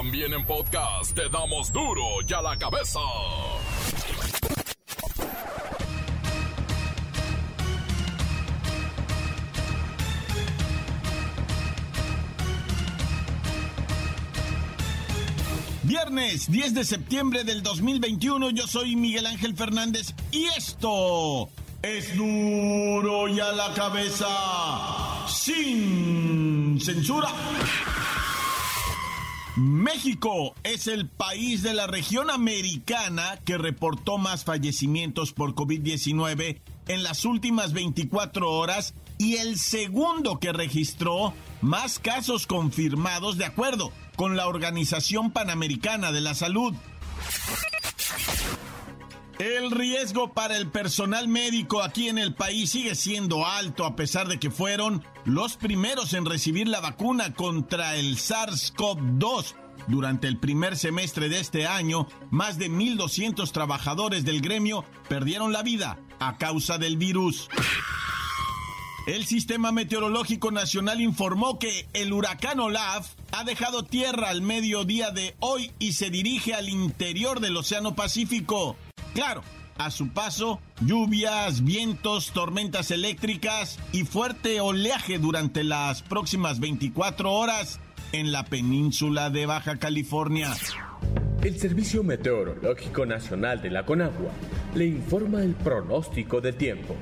También en podcast te damos duro y a la cabeza. Viernes 10 de septiembre del 2021, yo soy Miguel Ángel Fernández y esto es duro y a la cabeza sin censura. México es el país de la región americana que reportó más fallecimientos por COVID-19 en las últimas 24 horas y el segundo que registró más casos confirmados de acuerdo con la Organización Panamericana de la Salud. El riesgo para el personal médico aquí en el país sigue siendo alto a pesar de que fueron los primeros en recibir la vacuna contra el SARS-CoV-2. Durante el primer semestre de este año, más de 1.200 trabajadores del gremio perdieron la vida a causa del virus. El Sistema Meteorológico Nacional informó que el huracán Olaf ha dejado tierra al mediodía de hoy y se dirige al interior del Océano Pacífico. Claro, a su paso, lluvias, vientos, tormentas eléctricas y fuerte oleaje durante las próximas 24 horas en la península de Baja California. El Servicio Meteorológico Nacional de la Conagua le informa el pronóstico del tiempo.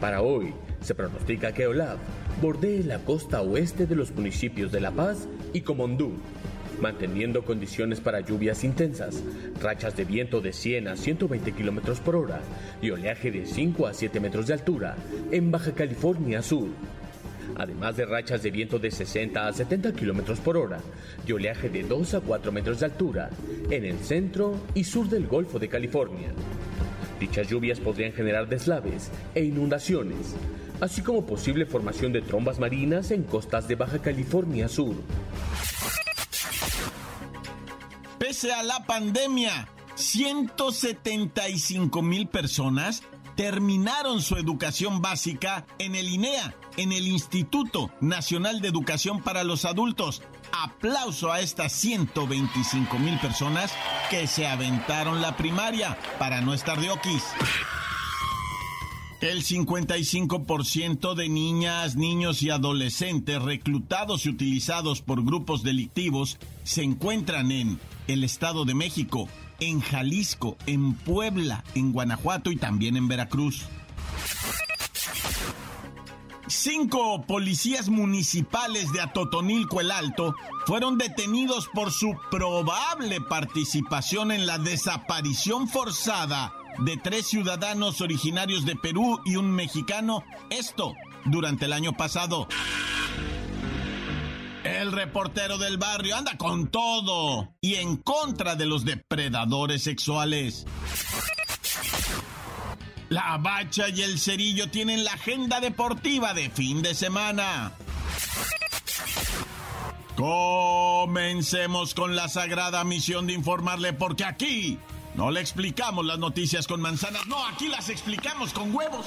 Para hoy, se pronostica que Olaf bordee la costa oeste de los municipios de La Paz y Comondú, manteniendo condiciones para lluvias intensas, rachas de viento de 100 a 120 kilómetros por hora y oleaje de 5 a 7 metros de altura en Baja California Sur. Además de rachas de viento de 60 a 70 kilómetros por hora y oleaje de 2 a 4 metros de altura en el centro y sur del Golfo de California. Dichas lluvias podrían generar deslaves e inundaciones, así como posible formación de trombas marinas en costas de Baja California Sur. Pese a la pandemia, 175 mil personas terminaron su educación básica en el INEA, en el Instituto Nacional de Educación para los Adultos. Aplauso a estas 125 mil personas que se aventaron la primaria para no estar de oquis. El 55% de niñas, niños y adolescentes reclutados y utilizados por grupos delictivos se encuentran en el Estado de México, en Jalisco, en Puebla, en Guanajuato y también en Veracruz. Cinco policías municipales de Atotonilco el Alto fueron detenidos por su probable participación en la desaparición forzada de tres ciudadanos originarios de Perú y un mexicano, esto durante el año pasado. El reportero del barrio anda con todo y en contra de los depredadores sexuales. La bacha y el cerillo tienen la agenda deportiva de fin de semana. Comencemos con la sagrada misión de informarle porque aquí no le explicamos las noticias con manzanas, no, aquí las explicamos con huevos.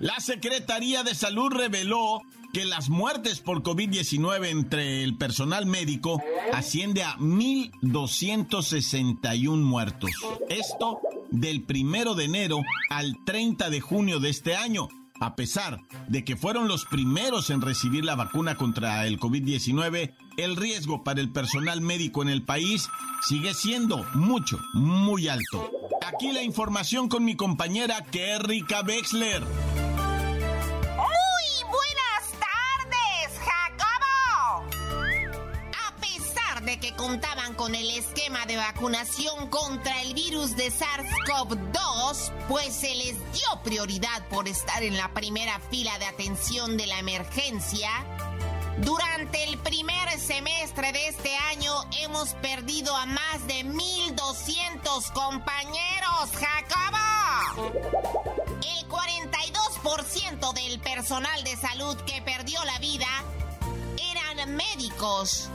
La Secretaría de Salud reveló que las muertes por COVID-19 entre el personal médico asciende a 1.261 muertos. Esto del primero de enero al 30 de junio de este año. A pesar de que fueron los primeros en recibir la vacuna contra el COVID-19, el riesgo para el personal médico en el país sigue siendo mucho, muy alto. Aquí la información con mi compañera Kerrika Wexler. Contaban con el esquema de vacunación contra el virus de SARS-CoV-2, pues se les dio prioridad por estar en la primera fila de atención de la emergencia. Durante el primer semestre de este año hemos perdido a más de 1.200 compañeros, Jacobo. El 42% del personal de salud que perdió la vida eran médicos.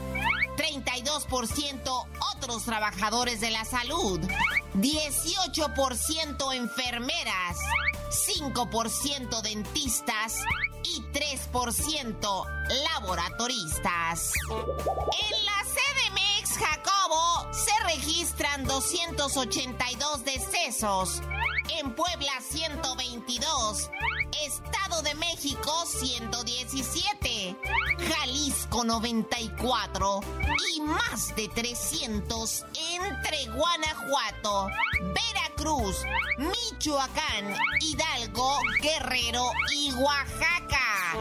32% otros trabajadores de la salud, 18% enfermeras, 5% dentistas y 3% laboratoristas. En la CDMX Jacobo se registran 282 decesos, en Puebla 122, Estado de México 117, Jalisco 94 y más de 300 entre Guanajuato, Veracruz, Michoacán, Hidalgo, Guerrero y Oaxaca.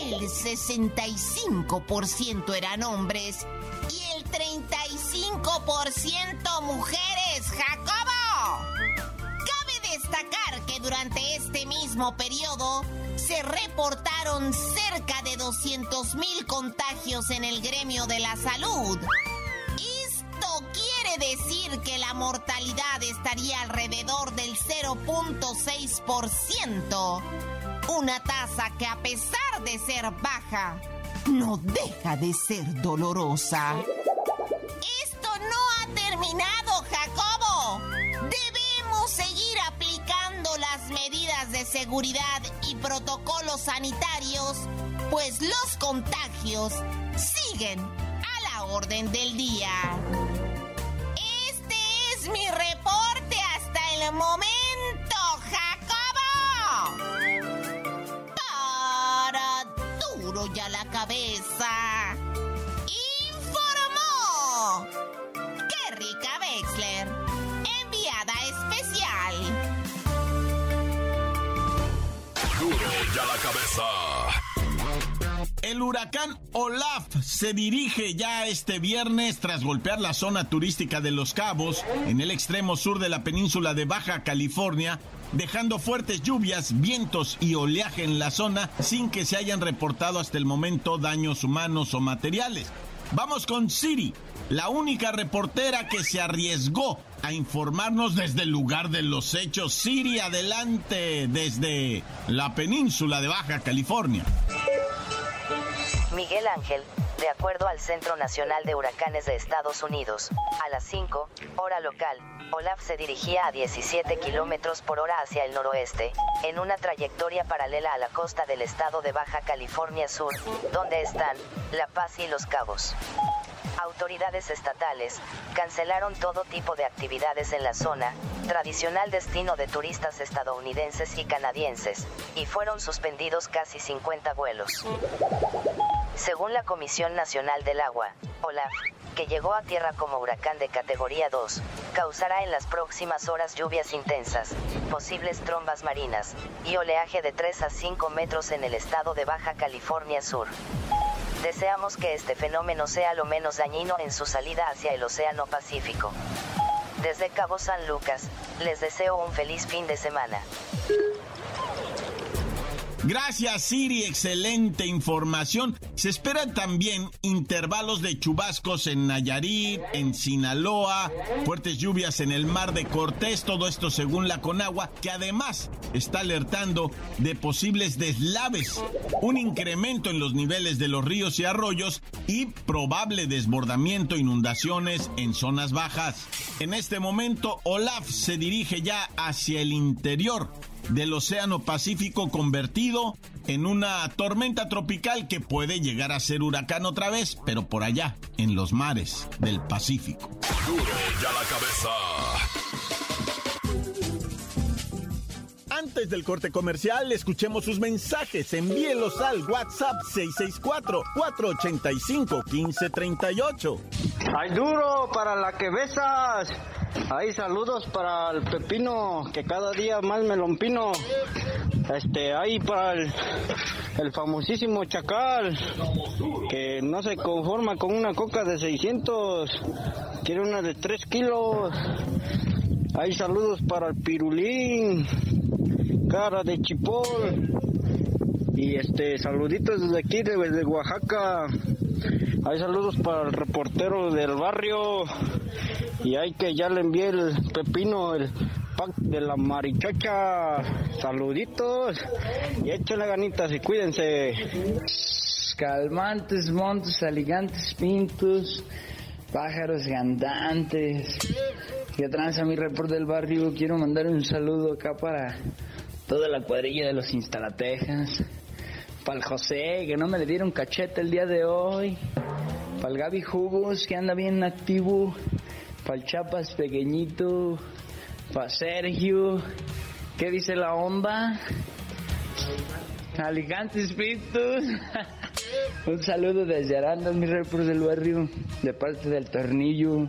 El 65% eran hombres y el 35% mujeres, Jacobo. Cabe destacar que durante este mismo periodo se reportaron cerca de 200.000 contagios en el gremio de la salud. Esto quiere decir que la mortalidad estaría alrededor del 0.6%. Una tasa que a pesar de ser baja, no deja de ser dolorosa. Esto no ha terminado, medidas de seguridad y protocolos sanitarios, pues los contagios siguen a la orden del día. Este es mi reporte hasta el momento, Jacobo. Para duro ya la cabeza. Ya la cabeza. El huracán Olaf se dirige ya este viernes tras golpear la zona turística de Los Cabos, en el extremo sur de la península de Baja California, dejando fuertes lluvias, vientos y oleaje en la zona sin que se hayan reportado hasta el momento daños humanos o materiales. Vamos con Siri, la única reportera que se arriesgó a informarnos desde el lugar de los hechos. Siri, adelante desde la península de Baja California. Miguel Ángel, de acuerdo al Centro Nacional de Huracanes de Estados Unidos, a las 5, hora local, Olaf se dirigía a 17 kilómetros por hora hacia el noroeste, en una trayectoria paralela a la costa del estado de Baja California Sur, donde están La Paz y Los Cabos. Autoridades estatales cancelaron todo tipo de actividades en la zona, tradicional destino de turistas estadounidenses y canadienses, y fueron suspendidos casi 50 vuelos. Según la Comisión Nacional del Agua, OLAF, que llegó a tierra como huracán de categoría 2, causará en las próximas horas lluvias intensas, posibles trombas marinas, y oleaje de 3 a 5 metros en el estado de Baja California Sur. Deseamos que este fenómeno sea lo menos dañino en su salida hacia el Océano Pacífico. Desde Cabo San Lucas, les deseo un feliz fin de semana. Gracias Siri, excelente información. Se esperan también intervalos de chubascos en Nayarit, en Sinaloa, fuertes lluvias en el mar de Cortés, todo esto según la Conagua, que además está alertando de posibles deslaves, un incremento en los niveles de los ríos y arroyos y probable desbordamiento, inundaciones en zonas bajas. En este momento, Olaf se dirige ya hacia el interior del Océano Pacífico convertido en una tormenta tropical que puede llegar a ser huracán otra vez, pero por allá, en los mares del Pacífico. Duro ya la cabeza. Antes del corte comercial, escuchemos sus mensajes. Envíelos al WhatsApp 664-485-1538. ¡Ay, duro para la que besas! Hay saludos para el pepino, que cada día más me lo. Este, ahí para el, el famosísimo chacal, que no se conforma con una coca de 600, quiere una de 3 kilos. Hay saludos para el pirulín, cara de chipol. Y este, saluditos desde aquí, desde Oaxaca. Hay saludos para el reportero del barrio. Y hay que ya le envié el pepino, el pack de la marichacha. Saluditos. Y échenle ganitas y cuídense. Calmantes, montes, aligantes, pintos, pájaros cantantes. Que tranza mi report del barrio. Quiero mandar un saludo acá para toda la cuadrilla de los instalatejas. Para el José, que no me le dieron cachete el día de hoy. Para el Gaby Jugos, que anda bien activo. Para el Chapas pequeñito. Para Sergio. ¿Qué dice la onda? Aligantes Pintos. Un saludo desde Aranda, mi report del barrio, de parte del tornillo.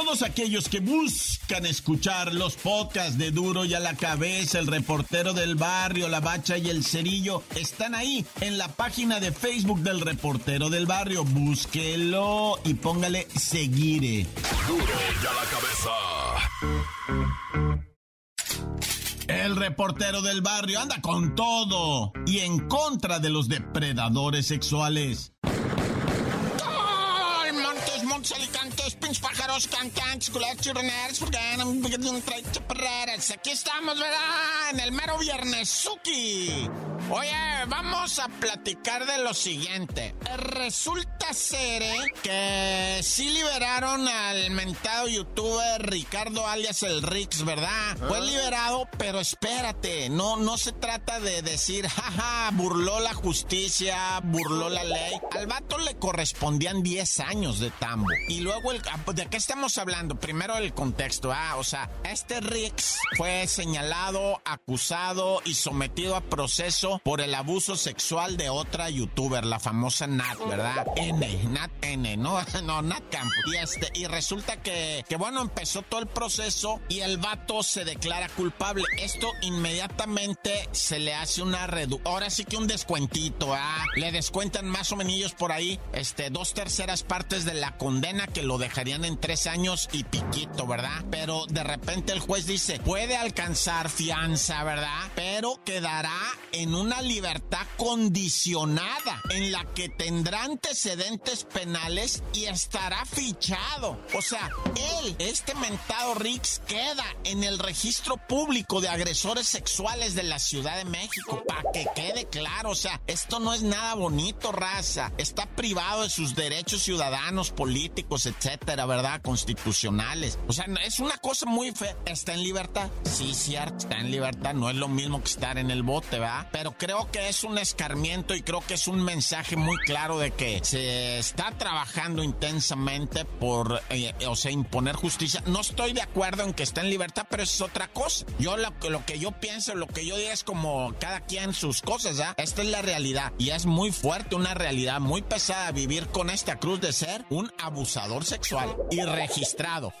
Todos aquellos que buscan escuchar los podcasts de Duro y a la cabeza, el reportero del barrio, la bacha y el cerillo, están ahí en la página de Facebook del reportero del barrio. Búsquelo y póngale seguir. Duro y a la cabeza. El reportero del barrio anda con todo y en contra de los depredadores sexuales. Pájaros, cancantes, culeros, churroneros, porque no chaparreras. Aquí estamos, ¿verdad? En el mero viernesuki. Oye, vamos a platicar de lo siguiente. Resulta ser ¿eh? que sí liberaron al mentado youtuber Ricardo alias el Rix, ¿verdad? Fue liberado, pero espérate, no, no se trata de decir, jaja, burló la justicia, burló la ley. Al vato le correspondían 10 años de tambo. Y luego, el, ¿de qué estamos hablando? Primero el contexto, ah, o sea, este Rix fue señalado, acusado y sometido a proceso por el abuso sexual de otra youtuber, la famosa Nat, ¿verdad? N, Nat N, no, no, Nat Campos. Y este, y resulta que, que bueno, empezó todo el proceso y el vato se declara culpable. Esto inmediatamente se le hace una redu... Ahora sí que un descuentito, ah, le descuentan más o menos por ahí, este, dos terceras partes de la condena que lo dejarían en tres años y piquito, ¿verdad? Pero de repente el juez dice, puede alcanzar fianza, ¿verdad? Pero quedará en una libertad condicionada en la que tendrá antecedentes penales y estará fichado. O sea, él, este mentado Rix, queda en el registro público de agresores sexuales de la Ciudad de México. Para que quede claro, o sea, esto no es nada bonito, raza. Está privado de sus derechos ciudadanos, políticos, etcétera, ¿verdad? Constitucionales. O sea, es una cosa muy fea. ¿Está en libertad? Sí, cierto, está en libertad. No es lo mismo que estar en el bote, ¿verdad? Pero creo que es un escarmiento y creo que es un mensaje muy claro de que se está trabajando intensamente por, eh, o sea, imponer justicia. No estoy de acuerdo en que esté en libertad, pero eso es otra cosa. Yo lo, lo que yo pienso, lo que yo digo es como cada quien sus cosas, ¿ya? Esta es la realidad y es muy fuerte, una realidad muy pesada vivir con esta cruz de ser un abusador sexual y registrado.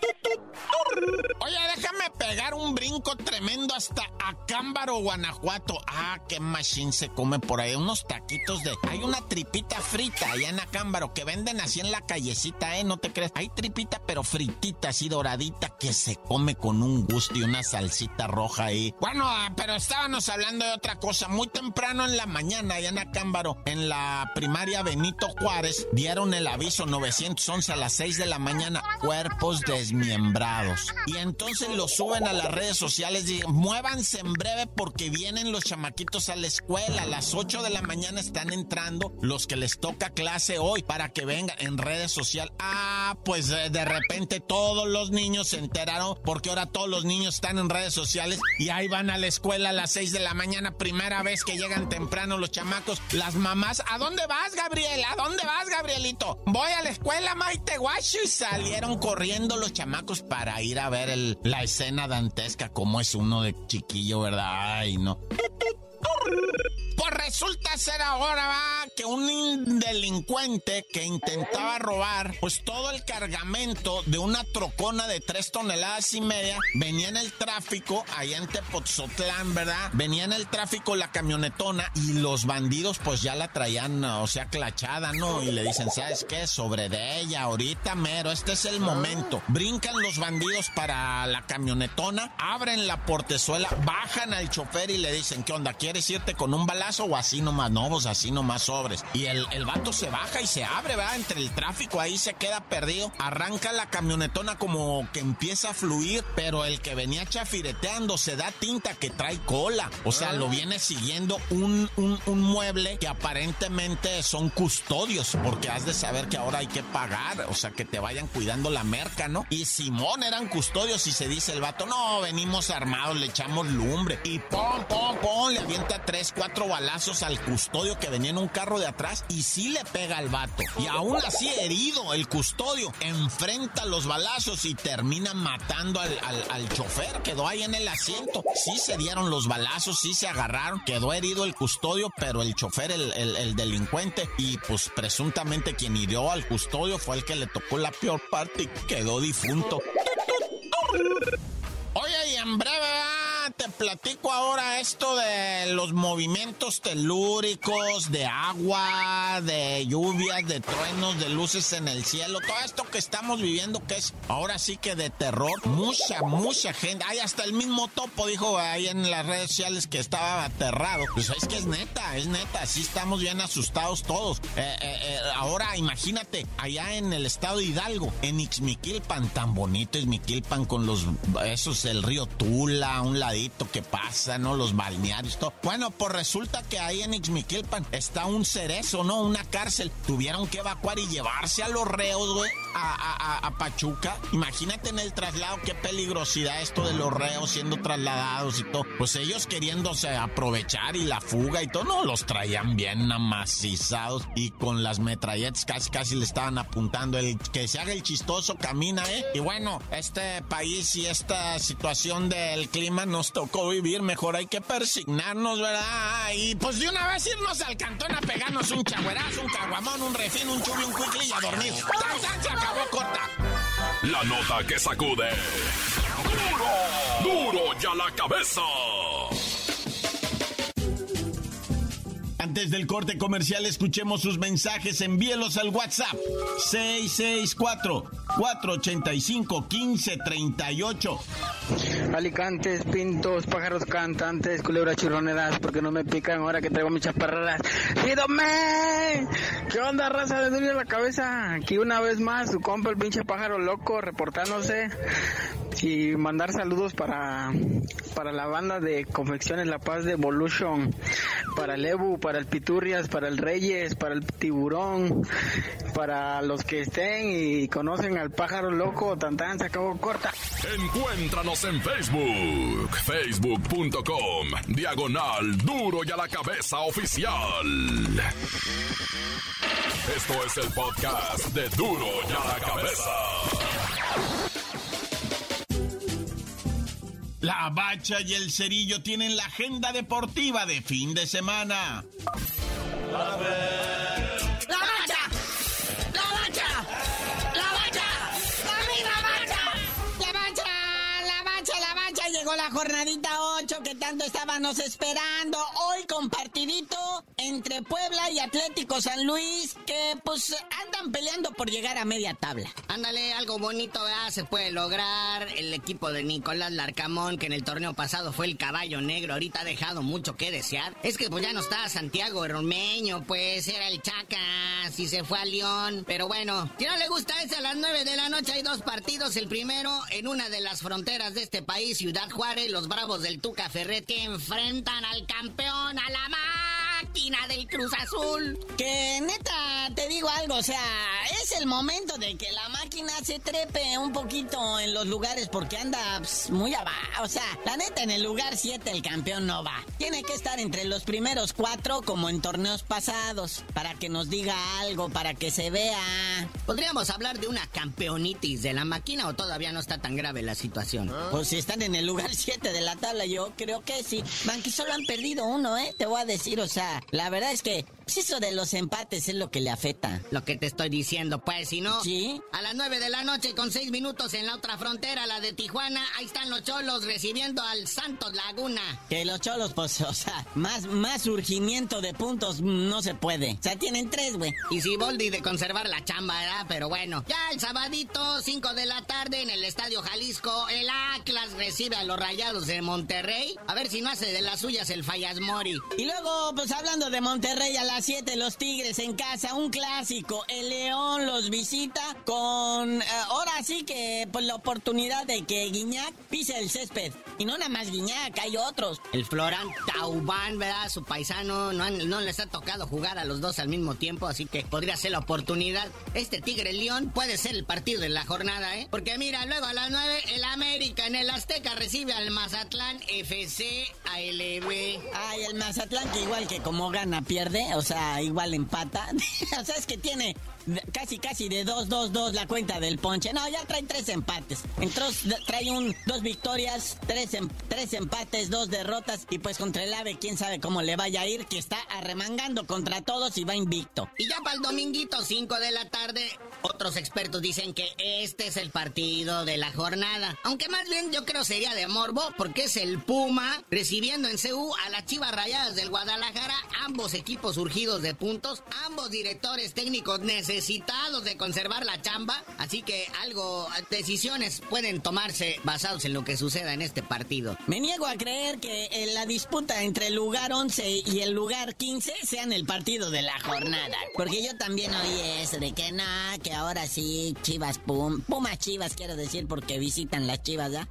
Oye, déjame pegar un brinco tremendo hasta Acámbaro, Guanajuato. Ah, qué machine se come por ahí. Unos taquitos de. Hay una tripita frita allá en Acámbaro que venden así en la callecita, ¿eh? No te crees. Hay tripita, pero fritita, así doradita, que se come con un gusto y una salsita roja ahí. Bueno, ah, pero estábamos hablando de otra cosa. Muy temprano en la mañana, allá en Acámbaro, en la primaria Benito Juárez, dieron el aviso 911 a las 6 de la mañana. Cuerpos desmembrados. Y entonces lo suben a las redes sociales y muévanse en breve porque vienen los chamaquitos a la escuela. A las 8 de la mañana están entrando los que les toca clase hoy para que vengan en redes sociales. Ah, pues de, de repente todos los niños se enteraron porque ahora todos los niños están en redes sociales y ahí van a la escuela a las 6 de la mañana, primera vez que llegan temprano los chamacos. Las mamás, ¿a dónde vas, Gabriel? ¿A dónde vas, Gabrielito? Voy a la escuela, Maite Guacho. Y salieron corriendo los chamacos para ir a ver el, la escena dantesca, como es uno de chiquillo, ¿verdad? Ay, no. Pues resulta ser ahora, va, que un delincuente que intentaba robar, pues todo el cargamento de una trocona de tres toneladas y media venía en el tráfico allá en Tepotzotlán, ¿verdad? Venía en el tráfico la camionetona y los bandidos pues ya la traían, o sea, clachada, ¿no? Y le dicen, ¿sabes qué? Sobre de ella, ahorita mero, este es el momento. Brincan los bandidos para la camionetona, abren la portezuela, bajan al chofer y le dicen, ¿qué onda? ¿Quieres irte con un balazo o así nomás? No, pues así nomás sobres. Y el, el vato se baja y se abre, ¿verdad? Entre el tráfico ahí se queda perdido. Arranca la camionetona como que empieza a fluir, pero el que venía chafireteando se da tinta que trae cola. O sea, lo viene siguiendo un, un, un mueble que aparentemente son custodios, porque has de saber que ahora hay que pagar, o sea, que te vayan cuidando la merca, ¿no? Y Simón eran custodios y se dice el vato, no, venimos armados, le echamos lumbre. Y pom, pom, pom, le avienta tres, cuatro balazos al custodio que venía en un carro de atrás y sí le pega al vato. Y aún así herido, el custodio enfrenta los balazos y termina matando al, al, chofer. Quedó ahí en el asiento. Sí se dieron los balazos, sí se agarraron. Quedó herido el custodio, pero el chofer, el, el delincuente, y pues presuntamente quien hirió al custodio fue el que le tocó la peor parte y quedó difunto. Oye, y en breve platico ahora esto de los movimientos telúricos, de agua, de lluvias, de truenos, de luces en el cielo, todo esto que estamos viviendo que es ahora sí que de terror. Mucha, mucha gente, hay hasta el mismo topo dijo ahí en las redes sociales que estaba aterrado. Pues es que es neta, es neta, sí estamos bien asustados todos. Eh, eh, eh, ahora imagínate, allá en el estado Hidalgo, en Ixmiquilpan, tan bonito es Miquilpan con los, esos, el río Tula, un ladito que pasa, ¿no? Los balnearios, todo. Bueno, pues resulta que ahí en Ixmiquilpan está un cerezo, ¿no? Una cárcel. Tuvieron que evacuar y llevarse a los reos, güey, a, a, Pachuca. Imagínate en el traslado, qué peligrosidad esto de los reos siendo trasladados y todo. Pues ellos queriéndose aprovechar y la fuga y todo, no, los traían bien amacizados y con las metralletas casi casi le estaban apuntando. El que se haga el chistoso camina, ¿eh? Y bueno, este país y esta situación del clima nos tocó vivir, mejor hay que persignarnos, ¿verdad? Y pues de una vez irnos al cantón a pegarnos un chagüerazo, un caguamón, un refín, un chubi, un cuicli y a dormir. ¡Tan, se acabó corta! La nota que sacude. ¡Duro! ¡Duro ya la cabeza! Antes del corte comercial, escuchemos sus mensajes. Envíelos al WhatsApp 664-485-1538. Alicantes, pintos, pájaros cantantes, culebras churroneras, porque no me pican ahora que traigo mis chaparradas. ¡Pídome! ¿Qué onda, raza? de duele la cabeza. Aquí una vez más, su compa, el pinche pájaro loco, reportándose y mandar saludos para, para la banda de Confecciones La Paz de Evolution, para el Ebu, para el Piturrias, para el Reyes, para el Tiburón, para los que estén y conocen al pájaro loco, Tantan se acabó corta. Encuéntranos en Facebook, facebook.com, diagonal duro y a la cabeza oficial. Esto es el podcast de duro y a la cabeza. La Bacha y el Cerillo tienen la agenda deportiva de fin de semana. ¡La Bacha! ¡La Bacha! ¡La Bacha! ¡La Bacha! ¡La Bacha! ¡La Bacha! ¡La Bacha! Llegó la jornadita 8 que tanto estábamos esperando. Hoy compartidito entre Puebla y Atlético San Luis que pues andan peleando por llegar a media tabla. Ándale, algo bonito. Se puede lograr. El equipo de Nicolás Larcamón, que en el torneo pasado fue el caballo negro, ahorita ha dejado mucho que desear. Es que pues ya no está Santiago Romeño, pues era el Chacas y se fue a León. Pero bueno, si no le gusta ese a las 9 de la noche hay dos partidos. El primero en una de las fronteras de este país, Ciudad Juárez, los Bravos del Tuca Ferret que enfrentan al campeón, a la mar del Cruz Azul. Que neta, te digo algo, o sea, es el momento de que la máquina se trepe un poquito en los lugares porque anda pues, muy abajo. O sea, la neta, en el lugar 7 el campeón no va. Tiene que estar entre los primeros cuatro como en torneos pasados, para que nos diga algo, para que se vea. ¿Podríamos hablar de una campeonitis de la máquina o todavía no está tan grave la situación? Pues si están en el lugar 7 de la tabla, yo creo que sí. Banqui solo han perdido uno, ¿eh? Te voy a decir, o sea, la verdad es que pues, eso de los empates es lo que le afecta. Lo que te estoy diciendo, pues, si no. Sí. A las 9 de la noche, con 6 minutos en la otra frontera, la de Tijuana, ahí están los cholos recibiendo al Santos Laguna. Que los cholos, pues, o sea, más, más surgimiento de puntos no se puede. O sea, tienen tres, güey. Y si Boldi de conservar la chamba, ¿verdad? Pero bueno, ya el sabadito, 5 de la tarde, en el Estadio Jalisco, el Atlas recibe a los Rayados de Monterrey. A ver si no hace de las suyas el Fallas Mori. Y luego, pues hablando de Monterrey, a las 7 los Tigres en casa, un clásico. El León los visita con, eh, ahora sí que, pues la oportunidad de que Guiñac pise el césped. Y no nada más Guiñac, hay otros. El Florán Taubán, ¿verdad? Su paisano, no, no les ha tocado jugar a los dos al mismo tiempo, así que podría ser la oportunidad. Este Tigre León puede ser el partido de la jornada, ¿eh? Porque mira, luego a las 9, el América en el Azteca recibe al Mazatlán FC ALB. Ay, el Mazatlán que igual que como gana pierde, o sea, igual empata. o sea, es que tiene casi casi de 2-2-2 la cuenta del ponche. No, ya trae tres empates. Entonces trae un dos victorias, tres, em, tres empates, dos derrotas y pues contra el AVE quién sabe cómo le vaya a ir, que está arremangando contra todos y va invicto. Y ya para el dominguito 5 de la tarde, otros expertos dicen que este es el partido de la jornada. Aunque más bien yo creo sería de morbo porque es el Puma recibiendo en CU a las Chivas Rayadas del Guadalajara, ambos equipos surgidos de puntos, ambos directores técnicos necesitados de conservar la chamba, así que algo, decisiones pueden tomarse basados en lo que suceda en este partido. Me niego a creer que en la disputa entre el lugar 11 y el lugar 15 sean el partido de la jornada, porque yo también oí eso de que nada, que ahora sí, Chivas Pum, Pumas Chivas quiero decir porque visitan las Chivas, ¿ya?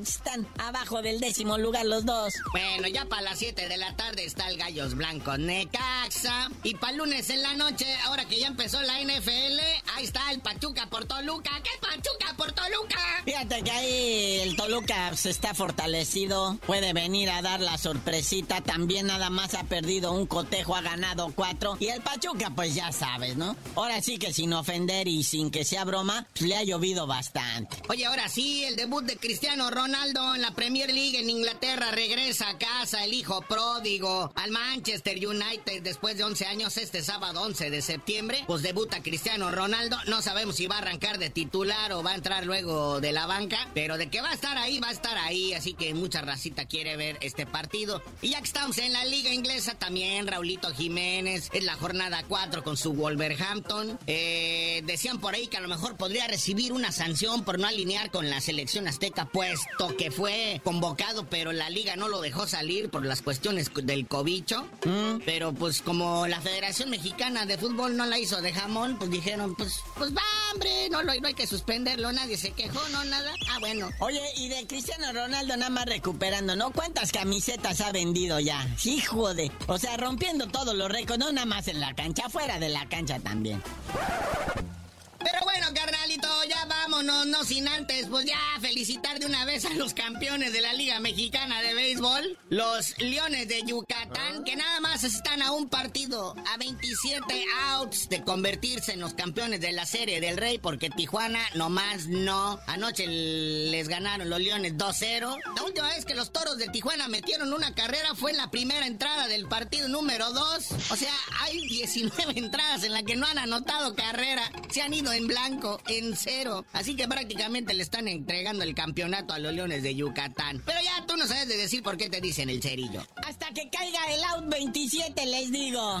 Están abajo del décimo lugar los dos. Bueno, ya para las 7 de la tarde está el Gallos Blancos Necaxa. Y para lunes en la noche, ahora que ya empezó la NFL, ahí está el Pachuca por Toluca. ¿Qué Pachuca por Toluca? Fíjate que ahí el Toluca se está fortalecido. Puede venir a dar la sorpresita. También nada más ha perdido un cotejo, ha ganado cuatro. Y el Pachuca, pues ya sabes, ¿no? Ahora sí que sin ofender y sin que sea broma, pues le ha llovido bastante. Oye, ahora sí, el debut de Cristiano Cristiano Ronaldo en la Premier League en Inglaterra regresa a casa, el hijo pródigo, al Manchester United después de 11 años este sábado 11 de septiembre. Pues debuta Cristiano Ronaldo. No sabemos si va a arrancar de titular o va a entrar luego de la banca, pero de que va a estar ahí, va a estar ahí. Así que mucha racita quiere ver este partido. Y ya que estamos en la liga inglesa también, Raulito Jiménez, es la jornada 4 con su Wolverhampton. Eh, decían por ahí que a lo mejor podría recibir una sanción por no alinear con la selección azteca puesto que fue convocado, pero la liga no lo dejó salir por las cuestiones del cobicho. Mm. Pero pues como la Federación Mexicana de Fútbol no la hizo de jamón, pues dijeron, pues, pues va, hombre, no, no hay que suspenderlo, nadie se quejó, no, nada. Ah, bueno. Oye, y de Cristiano Ronaldo nada más recuperando, ¿no? ¿Cuántas camisetas ha vendido ya? Hijo de... O sea, rompiendo todos los récords, no nada más en la cancha, fuera de la cancha también. Ya vámonos, no sin antes, pues ya felicitar de una vez a los campeones de la Liga Mexicana de Béisbol, los Leones de Yucatán, que nada más están a un partido, a 27 outs de convertirse en los campeones de la Serie del Rey, porque Tijuana nomás no. Anoche les ganaron los Leones 2-0. La última vez que los Toros de Tijuana metieron una carrera fue en la primera entrada del partido número 2. O sea, hay 19 entradas en las que no han anotado carrera. Se han ido en blanco, cero. Así que prácticamente le están entregando el campeonato a los Leones de Yucatán. Pero ya tú no sabes de decir por qué te dicen el cerillo. Hasta que caiga el out 27, les digo.